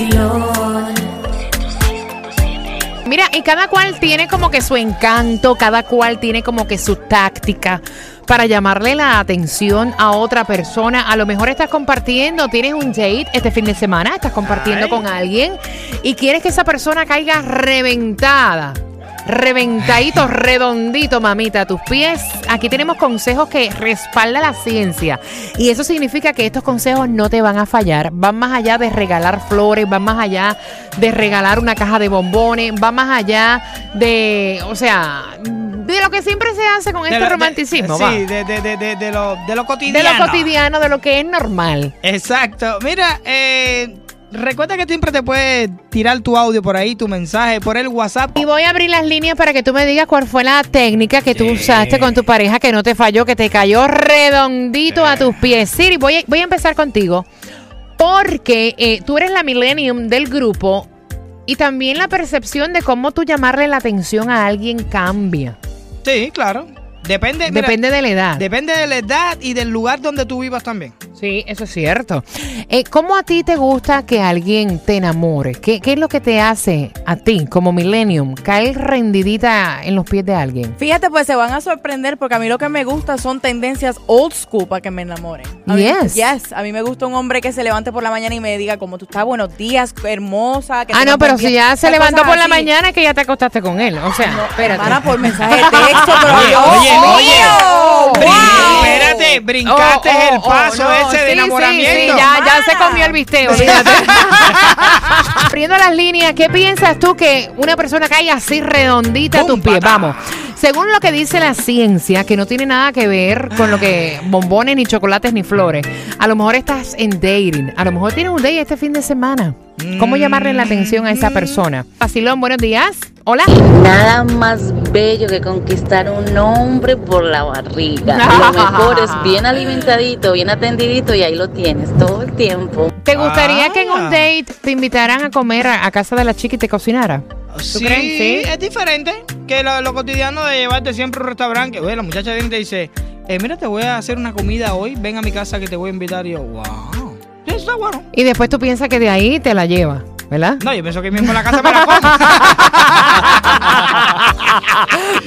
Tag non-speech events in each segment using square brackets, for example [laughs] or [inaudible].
Vacilón. Mira, y cada cual tiene como que su encanto, cada cual tiene como que su táctica para llamarle la atención a otra persona. A lo mejor estás compartiendo, tienes un date este fin de semana, estás compartiendo Ay. con alguien y quieres que esa persona caiga reventada. Reventadito, redondito, mamita, a tus pies. Aquí tenemos consejos que respalda la ciencia. Y eso significa que estos consejos no te van a fallar. Van más allá de regalar flores, van más allá de regalar una caja de bombones, van más allá de, o sea, de lo que siempre se hace con De este lo- de- romanticismo. va. sí, de, de, de, de, de lo, de lo de cotidiano. lo cotidiano, de lo que es normal. Exacto. Mira, eh, recuerda que siempre te puedes tirar tu audio por ahí, tu mensaje, por el WhatsApp. Y voy a abrir las líneas para que tú me digas cuál fue la técnica que tú usaste con tu pareja que no te falló, que te cayó redondito a tus pies. Siri, voy a, voy a empezar contigo porque eh, tú eres la millennium del grupo y también la percepción de cómo tú llamarle la atención a alguien cambia. Sí, claro. Depende, mira, Depende de la edad. depende de la edad y del lugar donde tú vivas también. Sí, eso es cierto. Eh, ¿Cómo a ti te gusta que alguien te enamore? ¿Qué, qué es lo que te hace a ti, como millennium, caer rendidita en los pies de alguien? Fíjate, pues se van a sorprender porque a mí lo que me gusta son tendencias old school para que me enamoren. A mí- Yes. yes. A mí me gusta un hombre que se levante por la mañana y me diga cómo tú estás, buenos días, hermosa. que Ah, no, pero si día". ya se levantó por la mañana es que ya te acostaste con él. O sea, espérate. Hermana, por mensaje de [laughs] texto, pero Oye, oye, oye. Espérate, brincaste Oh, oh, el paso oh, no, ese de enamoramiento. Sí, sí, ya, ya se comió el olvídate. [laughs] Abriendo las líneas, ¿qué piensas tú que una persona caiga así redondita a tus pies? Vamos. Según lo que dice la ciencia, que no tiene nada que ver con lo que bombones, ni chocolates, ni flores. A lo mejor estás en dating. A lo mejor tienes un date este fin de semana. ¿Cómo llamarle la atención a esa persona? Facilón, buenos días. Hola. Nada más bello que conquistar un hombre por la barriga. [laughs] Lo mejor es bien alimentadito, bien atendidito y ahí lo tienes todo el tiempo. ¿Te gustaría que en un Ah. date te invitaran a comer a, a casa de la chica y te cocinara? Sí, crees? Sí. es diferente que lo, lo cotidiano de llevarte siempre a un restaurante. Que, oye, la muchacha viene y te dice, eh, mira, te voy a hacer una comida hoy, ven a mi casa que te voy a invitar. Y yo, wow, eso está bueno. Y después tú piensas que de ahí te la lleva, ¿verdad? No, yo pienso que mismo en la casa me la [laughs] como.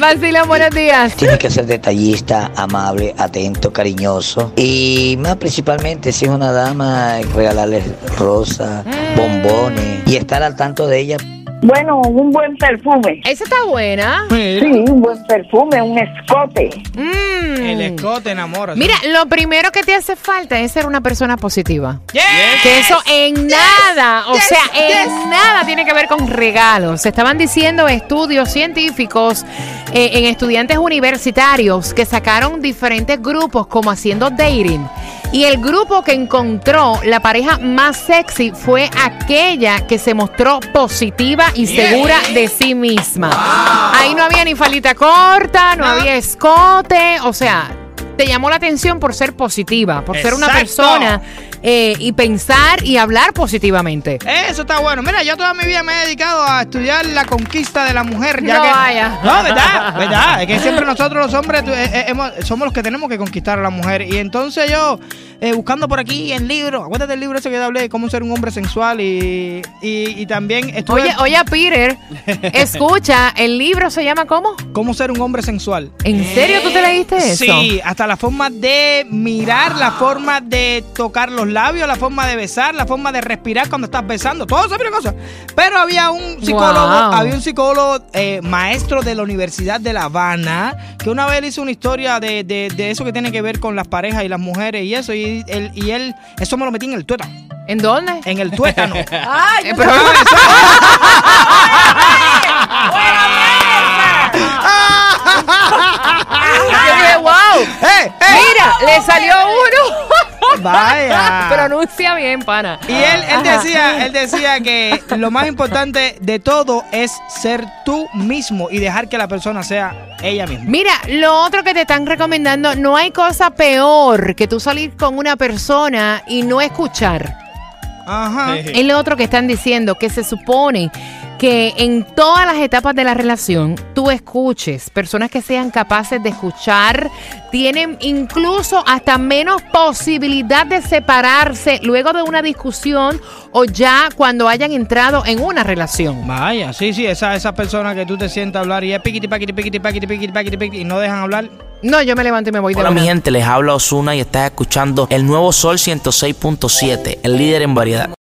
Vacila, buenos días. Tiene que ser detallista, amable, atento, cariñoso. Y más principalmente, si es una dama, regalarle rosas, bombones y estar al tanto de ella. Bueno, un buen perfume. Esa está buena. Sí, un buen perfume, un escote. Mm. El escote enamora. Mira, lo primero que te hace falta es ser una persona positiva. Yes. Que eso en nada, o yes, sea, en nada tiene que ver con regalos. Se estaban diciendo estudios científicos eh, en estudiantes universitarios que sacaron diferentes grupos como haciendo dating. Y el grupo que encontró la pareja más sexy fue aquella que se mostró positiva y segura de sí misma. Ahí no había ni falita corta, no había escote, o sea, te llamó la atención por ser positiva, por ser una persona eh, y pensar y hablar positivamente. Eso está bueno. Mira, yo toda mi vida me he dedicado a estudiar la conquista de la mujer. Ya No que, vaya. No, verdad, verdad. Es que siempre nosotros los hombres eh, eh, hemos- somos los que tenemos que conquistar a la mujer. Y entonces yo, eh, buscando por aquí en libros, acuérdate del libro ese que te hablé, de cómo ser un hombre sensual y, y, y también estuve Oye, oye, Peter, [laughs] escucha, el libro se llama ¿cómo? cómo ser un hombre sensual. ¿En serio tú te leíste eso? Sí, hasta la forma de mirar, la forma de tocar los labios, la forma de besar, la forma de respirar cuando estás besando, todo esa cosa. Pero había un psicólogo, Wow. había un psicólogo eh, maestro de la Universidad de La Habana que una vez hizo una historia de, de- de eso que tiene que ver con las parejas y las mujeres y eso y él, y él eso me lo metí en el tuétano, ¿En dónde? en el tuétano. [laughs] Ay, Eh, yo pero- wow. ¡Eh, eh! Mira, le salió uno. Vaya. [laughs] Pronuncia bien, pana. Y él, él decía, él decía que lo más importante de todo es ser tú mismo y dejar que la persona sea ella misma. Mira, lo otro que te están recomendando, no hay cosa peor que tú salir con una persona y no escuchar. Ajá. Es lo otro que están diciendo, que se supone que en todas las etapas de la relación tú escuches, personas que sean capaces de escuchar, tienen incluso hasta menos posibilidad de separarse luego de una discusión o ya cuando hayan entrado en una relación. Vaya, sí, sí, esa, esa persona que tú te sientas a hablar y es piquiti, paquiti, piquiti, paquiti, piquiti, paquiti, piquiti, y no dejan hablar. No, yo me levanto y me voy de Hola mi una. gente, les habla Osuna y estás escuchando el nuevo Sol 106.7, el líder en variedad.